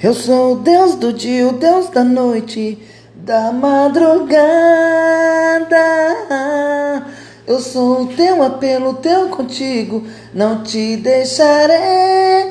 Eu sou o Deus do dia, o Deus da noite, da madrugada. Eu sou o teu apelo, teu contigo, não te deixarei.